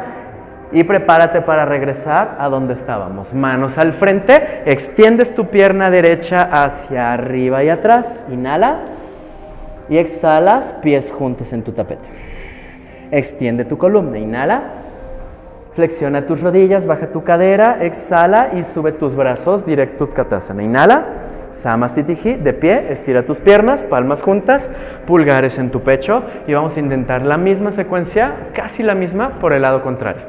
Y prepárate para regresar a donde estábamos. Manos al frente, extiendes tu pierna derecha hacia arriba y atrás. Inhala. Y exhalas, pies juntos en tu tapete. Extiende tu columna, inhala. Flexiona tus rodillas, baja tu cadera, exhala y sube tus brazos directo Utkatasana. Inhala, Samastitihi, de pie, estira tus piernas, palmas juntas, pulgares en tu pecho y vamos a intentar la misma secuencia, casi la misma, por el lado contrario.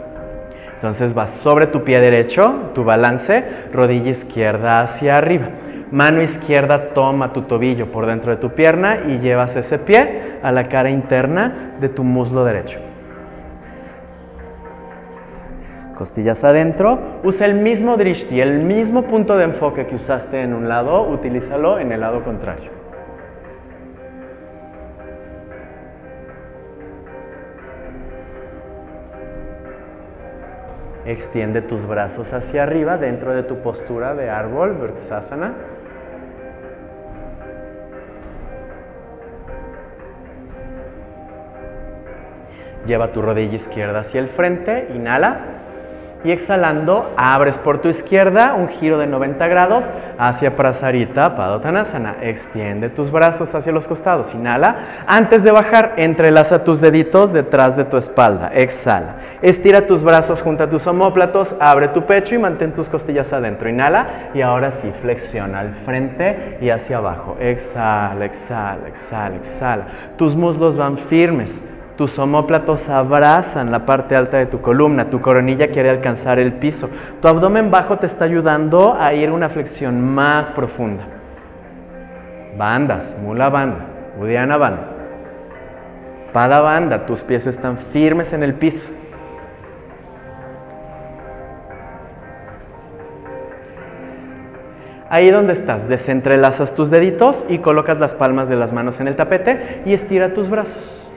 Entonces vas sobre tu pie derecho, tu balance, rodilla izquierda hacia arriba. Mano izquierda toma tu tobillo por dentro de tu pierna y llevas ese pie a la cara interna de tu muslo derecho. Costillas adentro. Usa el mismo drishti, el mismo punto de enfoque que usaste en un lado, utilízalo en el lado contrario. Extiende tus brazos hacia arriba dentro de tu postura de árbol, Vrtsasana. Lleva tu rodilla izquierda hacia el frente, inhala. Y exhalando, abres por tu izquierda un giro de 90 grados hacia Prasarita Padottanasana. Extiende tus brazos hacia los costados. Inhala. Antes de bajar, entrelaza tus deditos detrás de tu espalda. Exhala. Estira tus brazos junto a tus omóplatos. Abre tu pecho y mantén tus costillas adentro. Inhala. Y ahora sí, flexiona al frente y hacia abajo. Exhala, exhala, exhala, exhala. Tus muslos van firmes. Tus omóplatos abrazan la parte alta de tu columna, tu coronilla quiere alcanzar el piso. Tu abdomen bajo te está ayudando a ir a una flexión más profunda. Bandas, mula banda, udiana banda. Pada banda, tus pies están firmes en el piso. Ahí donde estás, desentrelazas tus deditos y colocas las palmas de las manos en el tapete y estira tus brazos.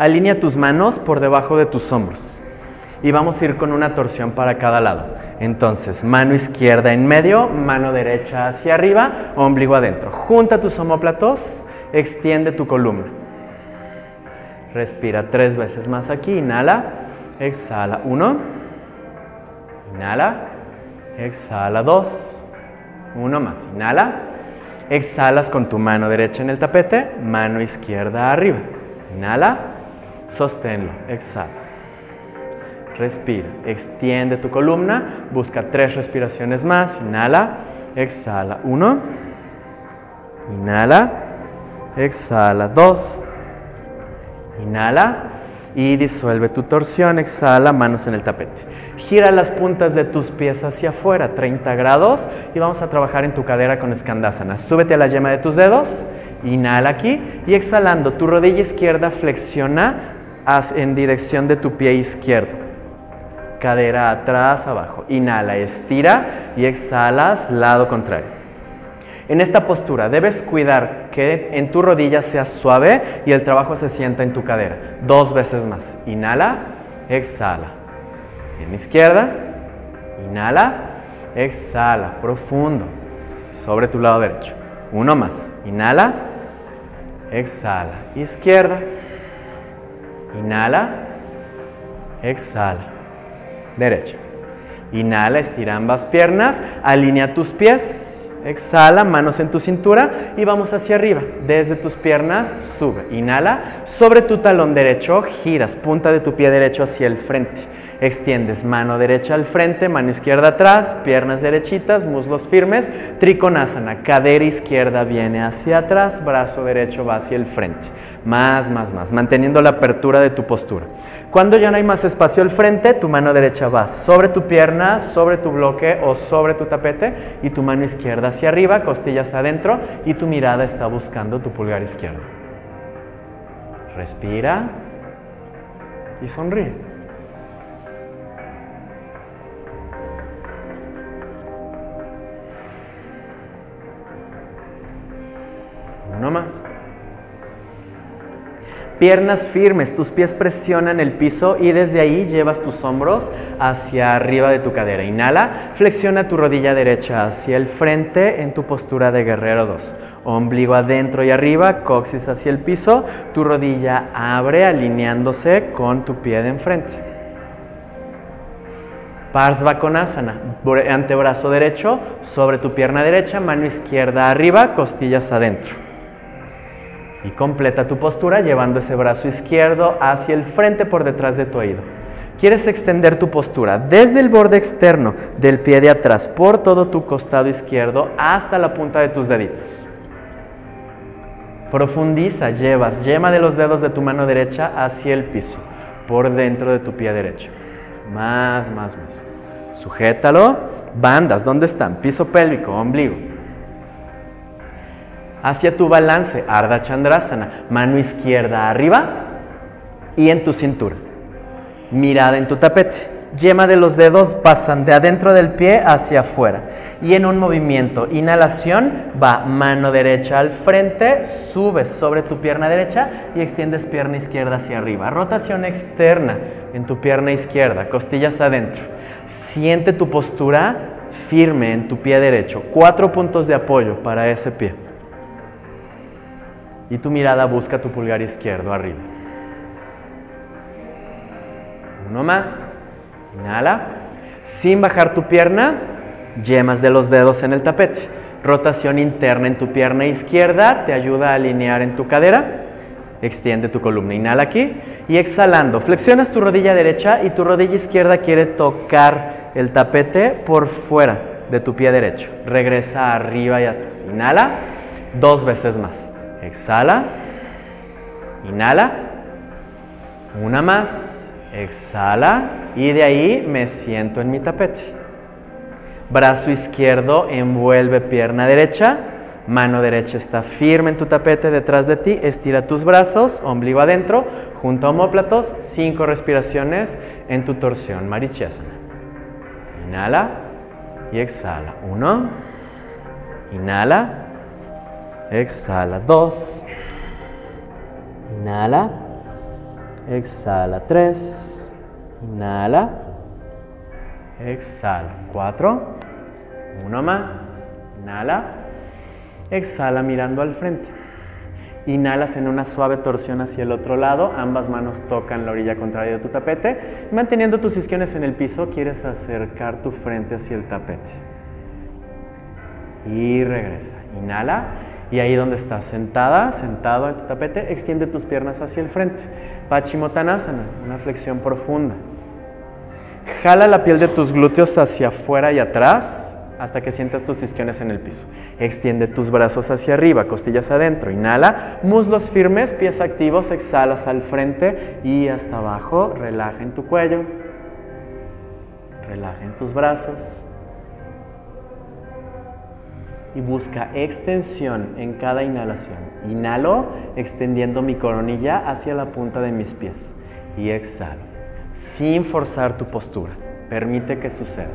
Alinea tus manos por debajo de tus hombros. Y vamos a ir con una torsión para cada lado. Entonces, mano izquierda en medio, mano derecha hacia arriba, ombligo adentro. Junta tus omóplatos, extiende tu columna. Respira tres veces más aquí. Inhala, exhala. Uno. Inhala, exhala. Dos. Uno más. Inhala. Exhalas con tu mano derecha en el tapete, mano izquierda arriba. Inhala. Sosténlo, exhala. Respira, extiende tu columna, busca tres respiraciones más, inhala, exhala, uno, inhala, exhala, dos, inhala y disuelve tu torsión, exhala, manos en el tapete. Gira las puntas de tus pies hacia afuera, 30 grados, y vamos a trabajar en tu cadera con escandásana. Súbete a la yema de tus dedos, inhala aquí, y exhalando, tu rodilla izquierda flexiona en dirección de tu pie izquierdo. Cadera atrás, abajo. Inhala, estira y exhalas, lado contrario. En esta postura debes cuidar que en tu rodilla sea suave y el trabajo se sienta en tu cadera. Dos veces más. Inhala, exhala. En izquierda, inhala, exhala, profundo, sobre tu lado derecho. Uno más. Inhala, exhala. Izquierda, Inhala, exhala. Derecha. Inhala, estira ambas piernas, alinea tus pies. Exhala, manos en tu cintura y vamos hacia arriba. Desde tus piernas, sube. Inhala, sobre tu talón derecho, giras punta de tu pie derecho hacia el frente. Extiendes mano derecha al frente, mano izquierda atrás, piernas derechitas, muslos firmes, trikonasana, cadera izquierda viene hacia atrás, brazo derecho va hacia el frente. Más, más, más, manteniendo la apertura de tu postura. Cuando ya no hay más espacio al frente, tu mano derecha va sobre tu pierna, sobre tu bloque o sobre tu tapete y tu mano izquierda hacia arriba, costillas adentro y tu mirada está buscando tu pulgar izquierdo. Respira y sonríe. Uno más. Piernas firmes, tus pies presionan el piso y desde ahí llevas tus hombros hacia arriba de tu cadera. Inhala, flexiona tu rodilla derecha hacia el frente en tu postura de guerrero 2. Ombligo adentro y arriba, coxis hacia el piso, tu rodilla abre alineándose con tu pie de enfrente. Parsvakonasana, antebrazo derecho sobre tu pierna derecha, mano izquierda arriba, costillas adentro. Y completa tu postura llevando ese brazo izquierdo hacia el frente por detrás de tu oído. Quieres extender tu postura desde el borde externo del pie de atrás por todo tu costado izquierdo hasta la punta de tus deditos. Profundiza, llevas yema de los dedos de tu mano derecha hacia el piso, por dentro de tu pie derecho. Más, más, más. Sujétalo. Bandas, ¿dónde están? Piso pélvico, ombligo hacia tu balance, Ardha Chandrasana, mano izquierda arriba y en tu cintura. Mirada en tu tapete. Yema de los dedos pasan de adentro del pie hacia afuera. Y en un movimiento, inhalación, va mano derecha al frente, subes sobre tu pierna derecha y extiendes pierna izquierda hacia arriba. Rotación externa en tu pierna izquierda, costillas adentro. Siente tu postura firme en tu pie derecho. Cuatro puntos de apoyo para ese pie y tu mirada busca tu pulgar izquierdo arriba. Uno más. Inhala. Sin bajar tu pierna, yemas de los dedos en el tapete. Rotación interna en tu pierna izquierda te ayuda a alinear en tu cadera. Extiende tu columna. Inhala aquí y exhalando. Flexionas tu rodilla derecha y tu rodilla izquierda quiere tocar el tapete por fuera de tu pie derecho. Regresa arriba y atrás. Inhala dos veces más. Exhala. Inhala. Una más. Exhala. Y de ahí me siento en mi tapete. Brazo izquierdo envuelve pierna derecha. Mano derecha está firme en tu tapete detrás de ti. Estira tus brazos, ombligo adentro, junto a homóplatos. Cinco respiraciones en tu torsión. Marichasana. Inhala y exhala. Uno. Inhala. Exhala. Dos. Inhala. Exhala. Tres. Inhala. Exhala. Cuatro. Uno más. Inhala. Exhala mirando al frente. Inhalas en una suave torsión hacia el otro lado, ambas manos tocan la orilla contraria de tu tapete. Manteniendo tus isquiones en el piso, quieres acercar tu frente hacia el tapete. Y regresa. Inhala y ahí donde estás sentada, sentado en tu tapete, extiende tus piernas hacia el frente. Pachimottanasana, una flexión profunda. Jala la piel de tus glúteos hacia afuera y atrás hasta que sientas tus isquiones en el piso. Extiende tus brazos hacia arriba, costillas adentro. Inhala, muslos firmes, pies activos, exhalas al frente y hasta abajo. Relaja en tu cuello. Relaja en tus brazos y busca extensión en cada inhalación. Inhalo extendiendo mi coronilla hacia la punta de mis pies y exhalo sin forzar tu postura. Permite que suceda.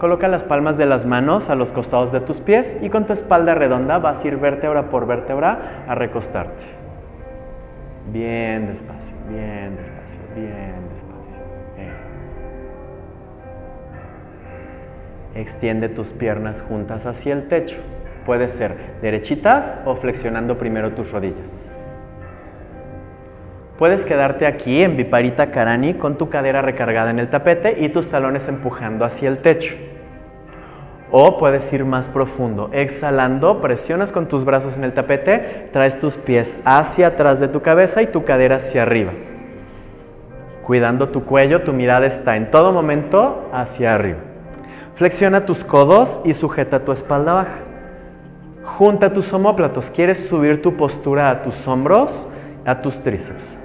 Coloca las palmas de las manos a los costados de tus pies y con tu espalda redonda vas a ir vértebra por vértebra a recostarte. Bien despacio, bien despacio, bien despacio. Extiende tus piernas juntas hacia el techo. Puede ser derechitas o flexionando primero tus rodillas. Puedes quedarte aquí en Viparita Karani con tu cadera recargada en el tapete y tus talones empujando hacia el techo. O puedes ir más profundo. Exhalando, presionas con tus brazos en el tapete, traes tus pies hacia atrás de tu cabeza y tu cadera hacia arriba. Cuidando tu cuello, tu mirada está en todo momento hacia arriba. Flexiona tus codos y sujeta tu espalda baja. Junta tus omóplatos. ¿Quieres subir tu postura a tus hombros, a tus tríceps?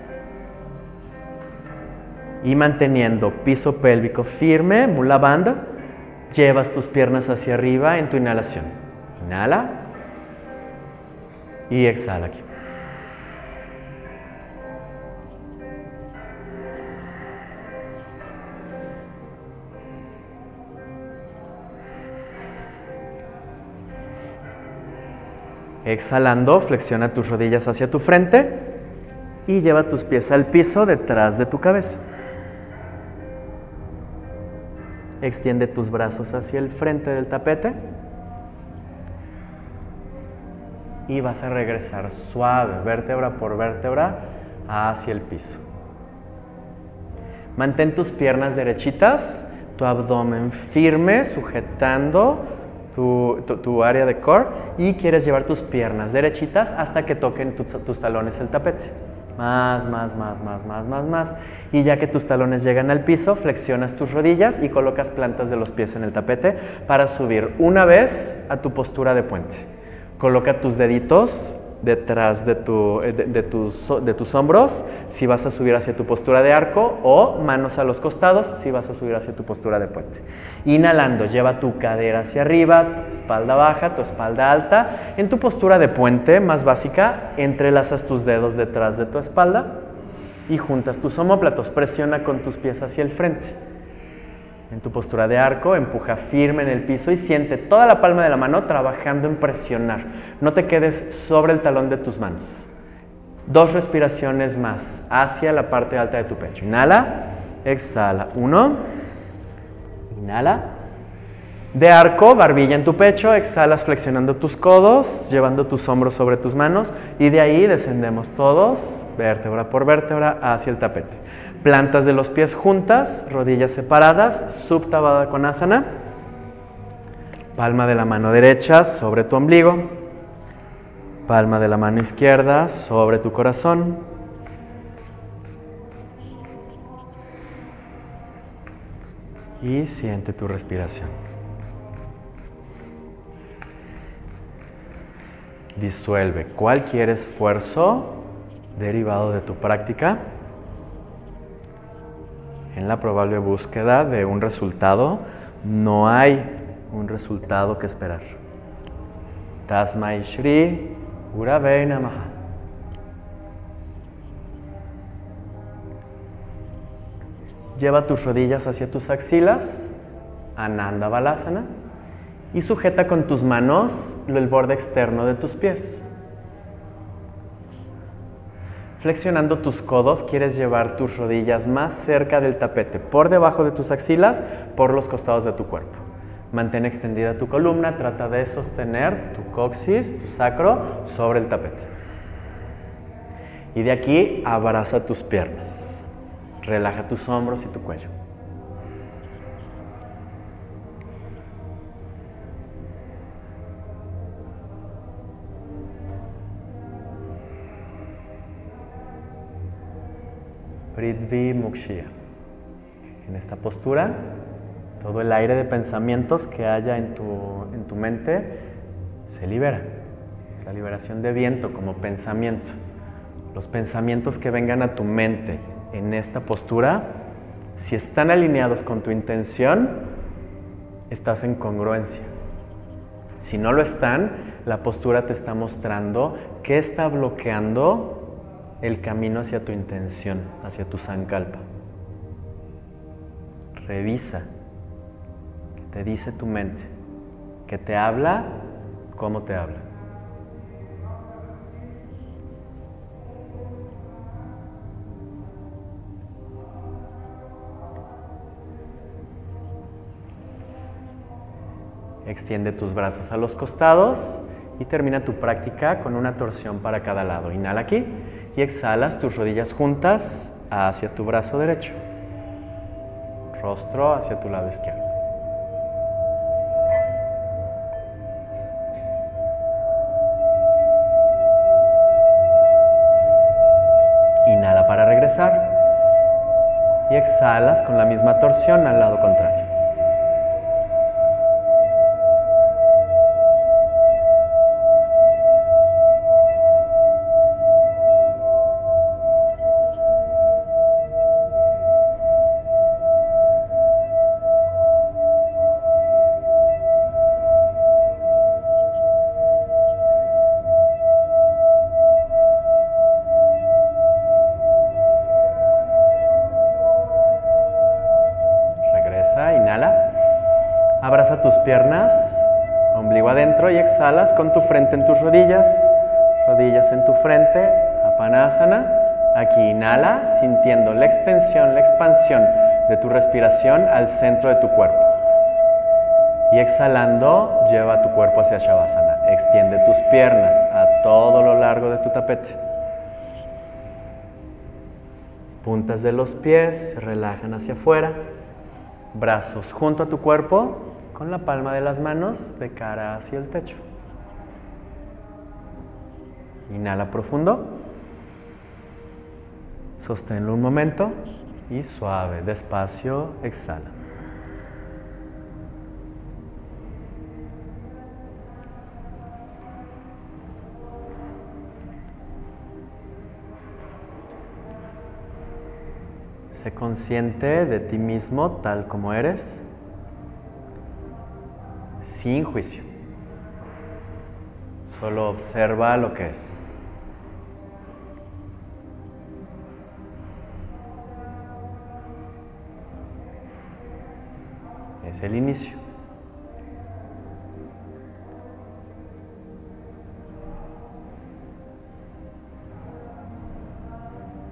Y manteniendo piso pélvico firme, mula banda, llevas tus piernas hacia arriba en tu inhalación. Inhala y exhala aquí. Exhalando, flexiona tus rodillas hacia tu frente y lleva tus pies al piso detrás de tu cabeza. Extiende tus brazos hacia el frente del tapete y vas a regresar suave, vértebra por vértebra, hacia el piso. Mantén tus piernas derechitas, tu abdomen firme, sujetando tu, área de core y quieres llevar tus piernas derechitas hasta que toquen tus, talones el tapete. Más, más, más, más, más, más, más. Y ya que tus talones llegan al piso, flexionas tus rodillas y colocas plantas de los pies en el tapete para subir una vez a tu postura de puente. Coloca tus deditos detrás de, tu, eh, de, tus, de, tus, hombros si vas a subir hacia tu postura de arco o manos a los costados si vas a subir hacia tu postura de puente. Inhalando, lleva tu cadera hacia arriba, tu espalda baja, tu espalda alta. En tu postura de puente más básica, entrelazas tus dedos detrás de tu espalda y juntas tus omóplatos. Presiona con tus pies hacia el frente. En tu postura de arco, empuja firme en el piso y siente toda la palma de la mano trabajando en presionar. No te quedes sobre el talón de tus manos. Dos respiraciones más hacia la parte alta de tu pecho. Inhala, exhala. Uno. Inhala. De arco, barbilla en tu pecho, exhalas flexionando tus codos, llevando tus hombros sobre tus manos y de ahí descendemos todos, vértebra por vértebra, hacia el tapete. Plantas de los pies juntas, rodillas separadas, subtabada con asana. Palma de la mano derecha sobre tu ombligo. Palma de la mano izquierda sobre tu corazón. y siente tu respiración. Disuelve cualquier esfuerzo derivado de tu práctica en la probable búsqueda de un resultado. No hay un resultado que esperar. Tasmai Shri Urave Namaha. Lleva tus rodillas hacia tus axilas, Ananda Balasana, y sujeta con tus manos el borde externo de tus pies. Flexionando tus codos, quieres llevar tus rodillas más cerca del tapete, por debajo de tus axilas, por los costados de tu cuerpo. Mantén extendida tu columna, trata de sostener tu coxis, tu sacro, sobre el tapete. Y de aquí abraza tus piernas. Relaja tus hombros y tu cuello. Pridvi Mukshya. En esta postura, todo el aire de pensamientos que haya en tu, en tu mente se libera. La liberación de viento como pensamiento. Los pensamientos que vengan a tu mente en esta postura, si están alineados con tu intención, estás en congruencia. Si no lo están, la postura te está mostrando que está bloqueando el camino hacia tu intención, hacia tu sankalpa. Revisa te dice tu mente, que te habla, cómo te habla. Extiende tus brazos a los costados y termina tu práctica con una torsión para cada lado. Inhala aquí y exhalas tus rodillas juntas hacia tu brazo derecho, rostro hacia tu lado izquierdo. Inhala para regresar y exhalas con la misma torsión al lado contrario. Abraza tus piernas, ombligo adentro y exhalas con tu frente en tus rodillas, rodillas en tu frente, apanasana. Aquí inhala sintiendo la extensión, la expansión de tu respiración al centro de tu cuerpo. Y exhalando, lleva tu cuerpo hacia Shavasana. Extiende tus piernas a todo lo largo de tu tapete. Puntas de los pies relajan hacia afuera. Brazos junto a tu cuerpo, con la palma de las manos de cara hacia el techo. Inhala profundo. Sosténlo un momento y suave, despacio, exhala. Sé consciente de ti mismo tal como eres sin juicio. Solo observa lo que es. Es el inicio.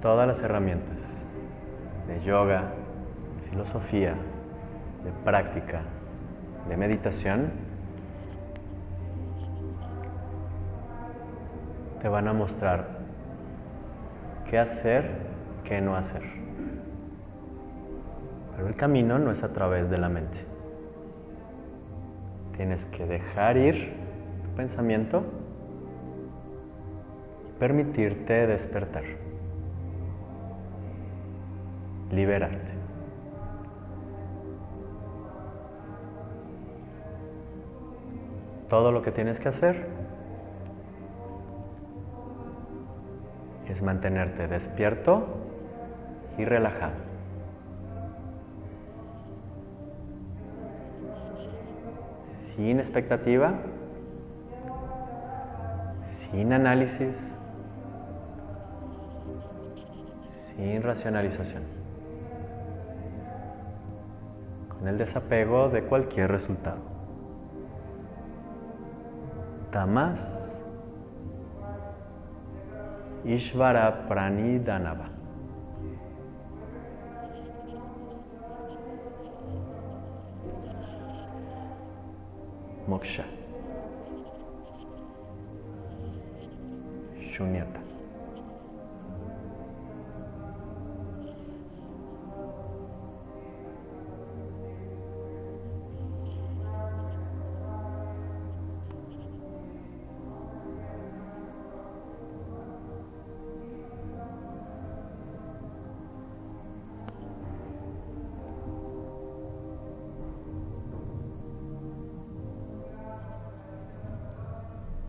Todas las herramientas de yoga, de filosofía, de práctica, de meditación te van a mostrar qué hacer, qué no hacer. Pero el camino no es a través de la mente. Tienes que dejar ir tu pensamiento y permitirte despertar, liberarte. Todo lo que tienes que hacer es mantenerte despierto y relajado. Sin expectativa, sin análisis, sin racionalización, con el desapego de cualquier resultado. Tamas Ishwara ಪ್ರಾಣಿದಾನವ ಮೋಕ್ಷ